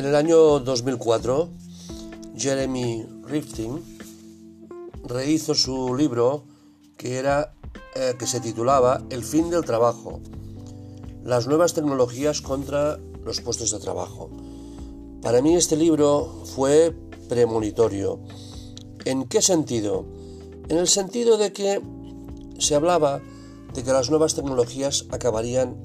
En el año 2004, Jeremy Rifkin rehizo su libro que, era, eh, que se titulaba El fin del trabajo, las nuevas tecnologías contra los puestos de trabajo. Para mí este libro fue premonitorio. ¿En qué sentido? En el sentido de que se hablaba de que las nuevas tecnologías acabarían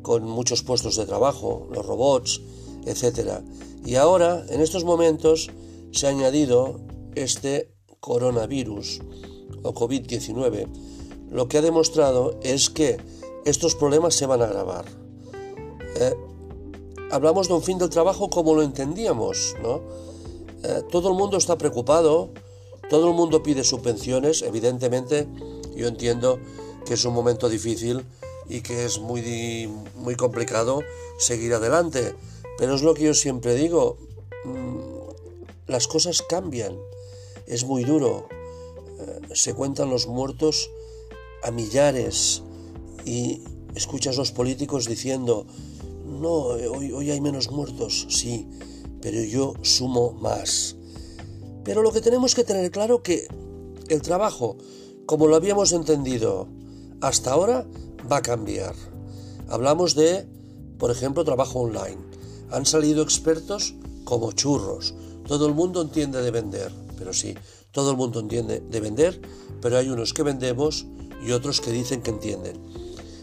con muchos puestos de trabajo, los robots, etc. Y ahora, en estos momentos, se ha añadido este coronavirus o COVID-19. Lo que ha demostrado es que estos problemas se van a agravar. Eh, hablamos de un fin del trabajo como lo entendíamos, ¿no? Eh, todo el mundo está preocupado, todo el mundo pide subvenciones, evidentemente yo entiendo que es un momento difícil y que es muy, muy complicado seguir adelante, pero es lo que yo siempre digo, mm, las cosas cambian, es muy duro, eh, se cuentan los muertos a millares y escuchas a los políticos diciendo, no, hoy, hay menos muertos, sí, pero yo sumo más. Pero lo que tenemos que tener claro que el trabajo, como lo habíamos entendido hasta ahora, va a cambiar. Hablamos de, por ejemplo, trabajo online. Han salido expertos como churros. Todo el mundo entiende de vender, pero sí, todo el mundo entiende de vender, pero hay unos que vendemos y otros que dicen que entienden.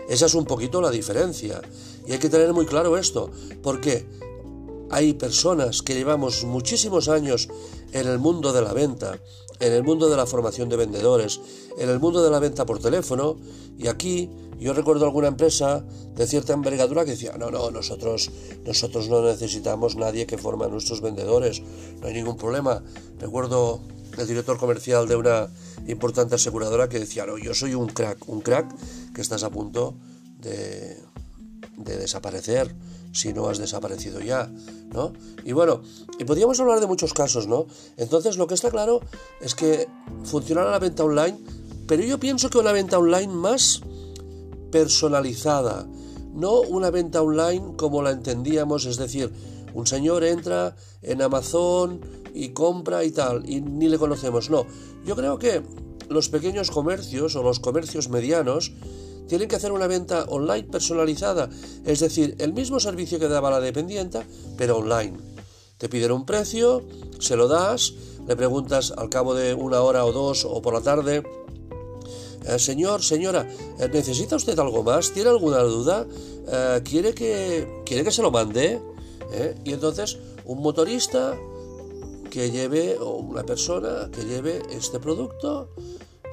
Esa es un poquito la diferencia. Y hay que tener muy claro esto, porque hay personas que llevamos muchísimos años en el mundo de la venta, en el mundo de la formación de vendedores, en el mundo de la venta por teléfono, y aquí yo recuerdo alguna empresa de cierta envergadura que decía, no, no, nosotros, nosotros no necesitamos nadie que forme a nuestros vendedores, no hay ningún problema. Recuerdo el director comercial de una importante aseguradora que decía, no, yo soy un crack, un crack que estás a punto de, de desaparecer si no has desaparecido ya, ¿no? Y bueno, y podríamos hablar de muchos casos, ¿no? Entonces lo que está claro es que funcionará la venta online, pero yo pienso que una venta online más personalizada, no una venta online como la entendíamos, es decir, un señor entra en Amazon y compra y tal, y ni le conocemos, no. Yo creo que los pequeños comercios o los comercios medianos tienen que hacer una venta online personalizada, es decir, el mismo servicio que daba la dependienta, pero online. Te piden un precio, se lo das, le preguntas al cabo de una hora o dos o por la tarde, eh, señor, señora, eh, ¿necesita usted algo más? ¿Tiene alguna duda? Eh, ¿quiere, que, ¿Quiere que se lo mande? Y entonces un motorista que lleve, o una persona que lleve este producto,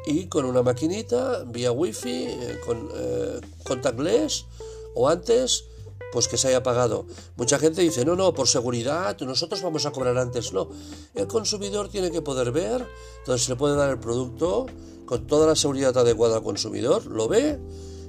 y con una maquinita vía wifi, eh, con eh, contactless o antes, pues que se haya pagado. Mucha gente dice, no, no, por seguridad, nosotros vamos a cobrar antes. No, el consumidor tiene que poder ver, entonces se le puede dar el producto con toda la seguridad adecuada al consumidor, lo ve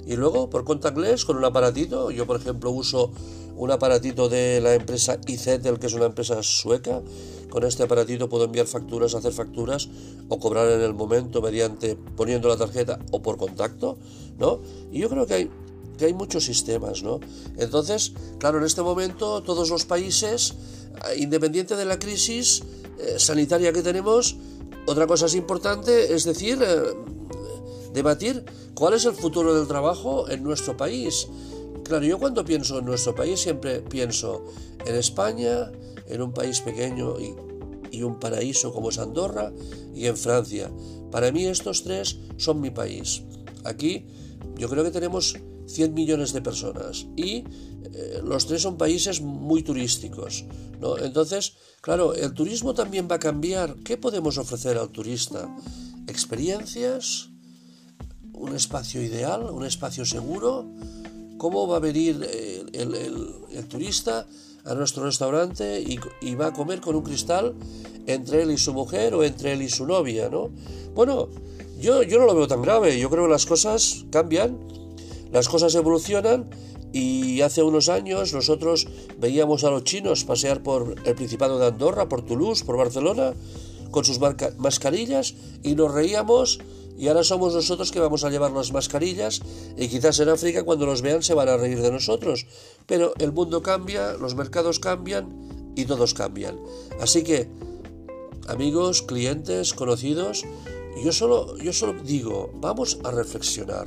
y luego por contactless con un aparatito, yo por ejemplo uso un aparatito de la empresa iZettle, que es una empresa sueca. Con este aparatito puedo enviar facturas, hacer facturas o cobrar en el momento mediante poniendo la tarjeta o por contacto, ¿no? Y yo creo que hay que hay muchos sistemas, ¿no? Entonces, claro, en este momento todos los países, eh, independiente de la crisis eh, sanitaria que tenemos, otra cosa es importante, es decir, eh, debatir cuál es el futuro del trabajo en nuestro país. Claro, yo cuando pienso en nuestro país siempre pienso en España, en un país pequeño y, un paraíso como es Andorra, y en Francia. Para mí estos tres son mi país. Aquí yo creo que tenemos 100 millones de personas y eh, los tres son países muy turísticos. Entonces, claro, el turismo también va a cambiar. ¿Qué podemos ofrecer al turista? Experiencias, un espacio ideal, un espacio seguro, cómo va a venir eh, el, turista a nuestro restaurante y, va a comer con un cristal entre él y su mujer o entre él y su novia, ¿no? Bueno, yo, yo no lo veo tan grave, yo creo que las cosas cambian, las cosas evolucionan y hace unos años nosotros veíamos a los chinos pasear por el Principado de Andorra, por Toulouse, por Barcelona, con sus mascarillas y nos reíamos y ahora somos nosotros que vamos a llevar las mascarillas y quizás en África cuando nos vean se van a reír de nosotros. Pero el mundo cambia, los mercados cambian y todos cambian. Así que, amigos, clientes, conocidos, yo solo, yo solo digo, vamos a reflexionar.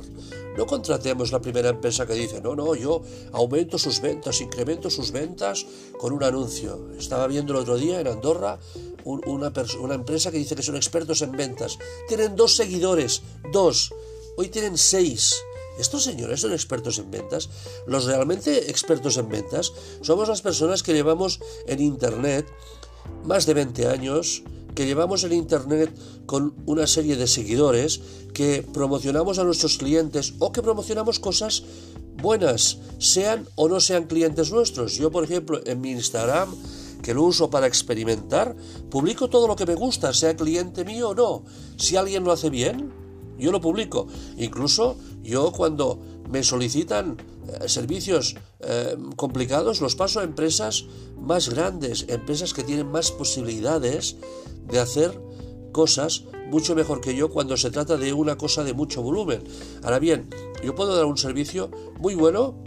No contratemos la primera empresa que dice, no, no, yo aumento sus ventas, incremento sus ventas con un anuncio. Estaba viendo el otro día en Andorra una, una empresa que dice que son expertos en ventas. Tienen dos seguidores, dos. Hoy tienen seis. ¿Estos señores son expertos en ventas? Los realmente expertos en ventas somos las personas que llevamos en Internet más de 20 años, que llevamos en Internet con una serie de seguidores, que promocionamos a nuestros clientes o que promocionamos cosas buenas, sean o no sean clientes nuestros. Yo, por ejemplo, en mi Instagram, que lo uso para experimentar, publico todo lo que me gusta, sea cliente mío o no. Si alguien lo hace bien, yo lo publico. Incluso yo cuando me solicitan servicios eh, complicados los paso a empresas más grandes, empresas que tienen más posibilidades de hacer cosas mucho mejor que yo cuando se trata de una cosa de mucho volumen. Ahora bien, yo puedo dar un servicio muy bueno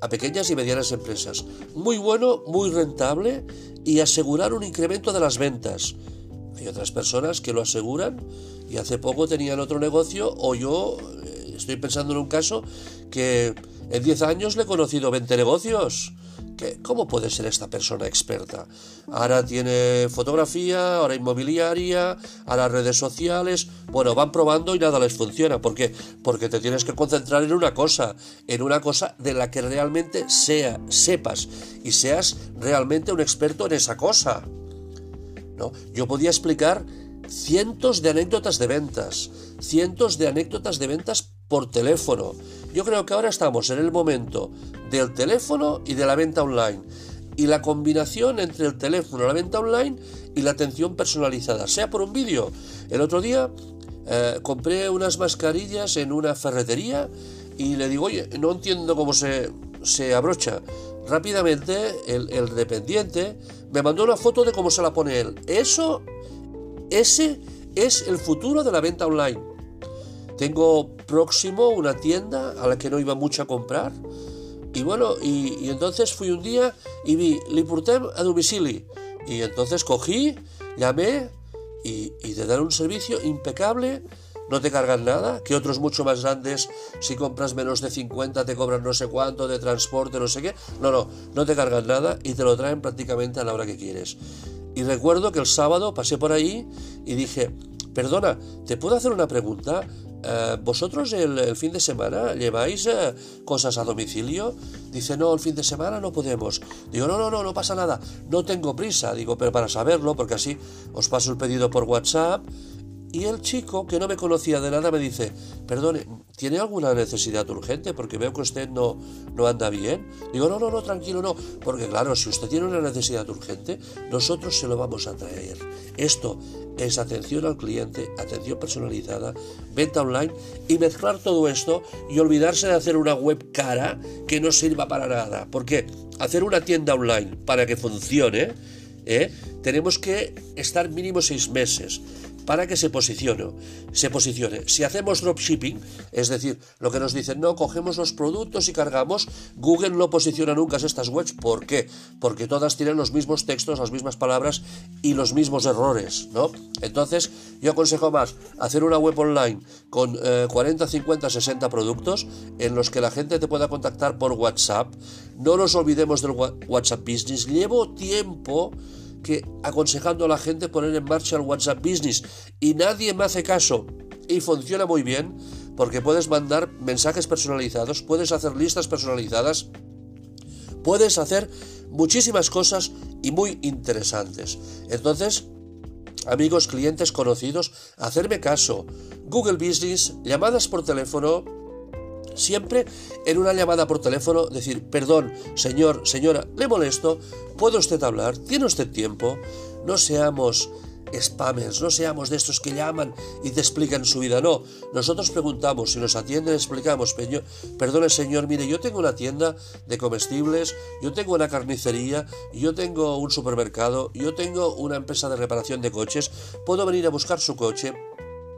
a pequeñas y medianas empresas, muy bueno, muy rentable y asegurar un incremento de las ventas. Hay otras personas que lo aseguran y hace poco tenían otro negocio o yo eh, estoy pensando en un caso que en 10 años le he conocido 20 negocios. ¿Cómo puede ser esta persona experta? Ahora tiene fotografía, ahora inmobiliaria, ahora redes sociales. Bueno, van probando y nada les funciona. ¿Por qué? Porque te tienes que concentrar en una cosa, en una cosa de la que realmente sea, sepas y seas realmente un experto en esa cosa. ¿No? Yo podía explicar cientos de anécdotas de ventas, cientos de anécdotas de ventas por teléfono. Yo creo que ahora estamos en el momento del teléfono y de la venta online. Y la combinación entre el teléfono, la venta online y la atención personalizada, sea por un vídeo. El otro día eh, compré unas mascarillas en una ferretería y le digo, oye, no entiendo cómo se, se abrocha. Rápidamente el, el dependiente me mandó una foto de cómo se la pone él. Eso, ese es el futuro de la venta online. Tengo próximo una tienda a la que no iba mucho a comprar y bueno, y, entonces fui un día y vi Lipurtem a domicilio. Y entonces cogí, llamé y, y te dan un servicio impecable, no te cargan nada, que otros mucho más grandes, si compras menos de 50 te cobran no sé cuánto de transporte, no sé qué. No, no, no te cargan nada y te lo traen prácticamente a la hora que quieres. Y recuerdo que el sábado pasé por ahí y dije, perdona, ¿te puedo hacer una pregunta? Eh, ¿vosotros el, fin de semana lleváis eh, cosas a domicilio? Dice, no, el fin de semana no podemos. Digo, no, no, no, no pasa nada, no tengo prisa. Digo, pero para saberlo, porque así os paso el pedido por WhatsApp y el chico, que no me conocía de nada, me dice, perdone, ¿tiene alguna necesidad urgente? Porque veo que usted no, no anda bien. Digo, no, no, no, tranquilo, no. Porque claro, si usted tiene una necesidad urgente, nosotros se lo vamos a traer. Esto es atención al cliente, atención personalizada, venta online y mezclar todo esto y olvidarse de hacer una web cara que no sirva para nada. Porque hacer una tienda online para que funcione, ¿eh? tenemos que estar mínimo seis meses para que se posicione, se posicione. Si hacemos dropshipping, es decir, lo que nos dicen, no, cogemos los productos y cargamos, Google no posiciona nunca estas webs. ¿Por qué? Porque todas tienen los mismos textos, las mismas palabras y los mismos errores, ¿no? Entonces, yo aconsejo más hacer una web online con 40, 50, 60 productos en los que la gente te pueda contactar por WhatsApp. No nos olvidemos del WhatsApp Business. Llevo tiempo que aconsejando a la gente poner en marcha el WhatsApp Business y nadie me hace caso y funciona muy bien porque puedes mandar mensajes personalizados, puedes hacer listas personalizadas, puedes hacer muchísimas cosas y muy interesantes. Entonces, amigos, clientes, conocidos, hacerme caso. Google Business, llamadas por teléfono, Siempre en una llamada por teléfono decir, perdón, señor, señora, le molesto, ¿puede usted hablar? ¿Tiene usted tiempo? No seamos spammers, no seamos de estos que llaman y te explican su vida, no. Nosotros preguntamos, si nos atienden, explicamos, perdone señor, mire, yo tengo una tienda de comestibles, yo tengo una carnicería, yo tengo un supermercado, yo tengo una empresa de reparación de coches, puedo venir a buscar su coche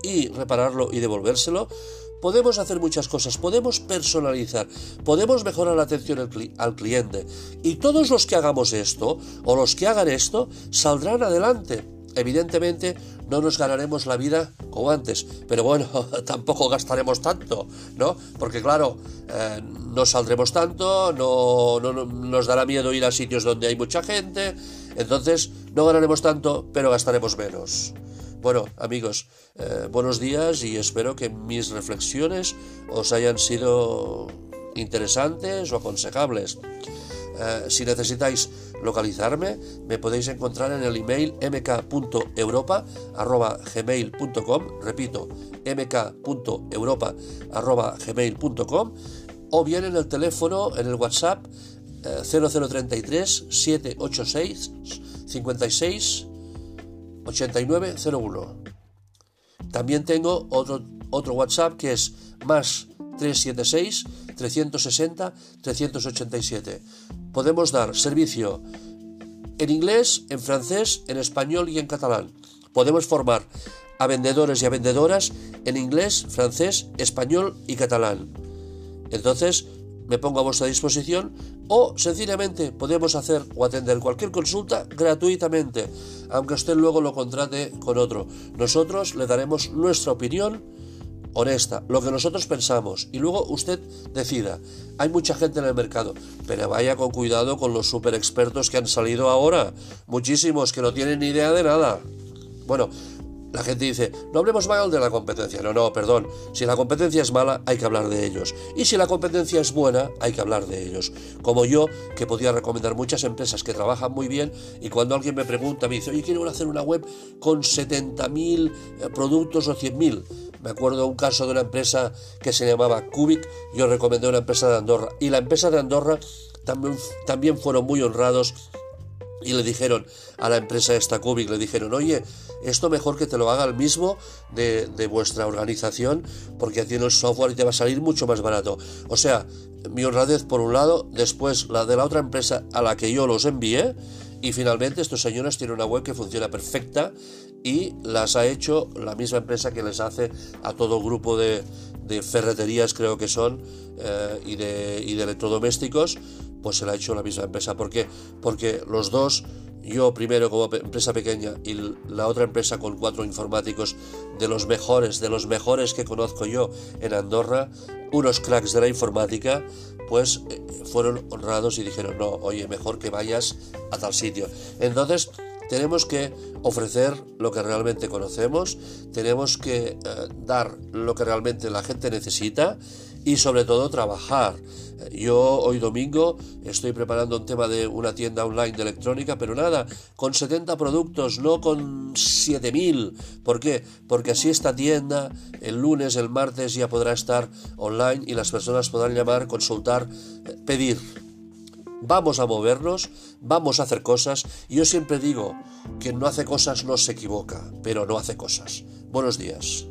y repararlo y devolvérselo podemos hacer muchas cosas, podemos personalizar, podemos mejorar la atención al, cliente. Y todos los que hagamos esto, o los que hagan esto, saldrán adelante. Evidentemente no nos ganaremos la vida como antes, pero bueno, tampoco gastaremos tanto, ¿no? Porque claro, eh, no saldremos tanto, no, nos dará miedo ir a sitios donde hay mucha gente, entonces no ganaremos tanto, pero gastaremos menos. Bueno, amigos, eh, buenos días y espero que mis reflexiones os hayan sido interesantes o aconsejables. Eh, si necesitáis localizarme, me podéis encontrar en el email mk.europa.gmail.com, repito, mk.europa.gmail.com, o bien en el teléfono, en el WhatsApp 0033 786 56 8901. También tengo otro, otro WhatsApp que es más 376 360 387. Podemos dar servicio en inglés, en francés, en español y en catalán. Podemos formar a vendedores y a vendedoras en inglés, francés, español y catalán. Entonces, me pongo a vuestra disposición o sencillamente podemos hacer o atender cualquier consulta gratuitamente, aunque usted luego lo contrate con otro. Nosotros le daremos nuestra opinión honesta, lo que nosotros pensamos y luego usted decida. Hay mucha gente en el mercado, pero vaya con cuidado con los super expertos que han salido ahora, muchísimos que no tienen ni idea de nada. Bueno, la gente dice, no hablemos mal de la competencia. No, no, perdón. Si la competencia es mala, hay que hablar de ellos. Y si la competencia es buena, hay que hablar de ellos. Como yo, que podía recomendar muchas empresas que trabajan muy bien y cuando alguien me pregunta, me dice, oye, quiero hacer una web con 70.000 eh, productos o 100.000. Me acuerdo un caso de una empresa que se llamaba Cubic, yo recomendé una empresa de Andorra. Y la empresa de Andorra también fueron muy honrados y le dijeron a la empresa esta Cubic, le dijeron, oye, esto mejor que te lo haga el mismo de, vuestra organización, porque tiene el software y te va a salir mucho más barato. O sea, mi honradez por un lado, después la de la otra empresa a la que yo los envié, y finalmente estos señores tienen una web que funciona perfecta y las ha hecho la misma empresa que les hace a todo grupo de, ferreterías, creo que son, eh, y, de, y de electrodomésticos, pues se la ha hecho la misma empresa. ¿Por qué? Porque los dos, yo primero como empresa pequeña y la otra empresa con cuatro informáticos de los mejores, de los mejores que conozco yo en Andorra, unos cracks de la informática, pues eh, fueron honrados y dijeron, no, oye, mejor que vayas a tal sitio. Entonces, tenemos que ofrecer lo que realmente conocemos, tenemos que eh, dar lo que realmente la gente necesita y sobre todo trabajar. Yo hoy domingo estoy preparando un tema de una tienda online de electrónica, pero nada, con 70 productos, no con 7000. ¿Por qué? Porque así esta tienda el lunes, el martes ya podrá estar online y las personas podrán llamar, consultar, eh, pedir. Vamos a movernos, vamos a hacer cosas. Yo siempre digo que no hace cosas no se equivoca, pero no hace cosas. Buenos días.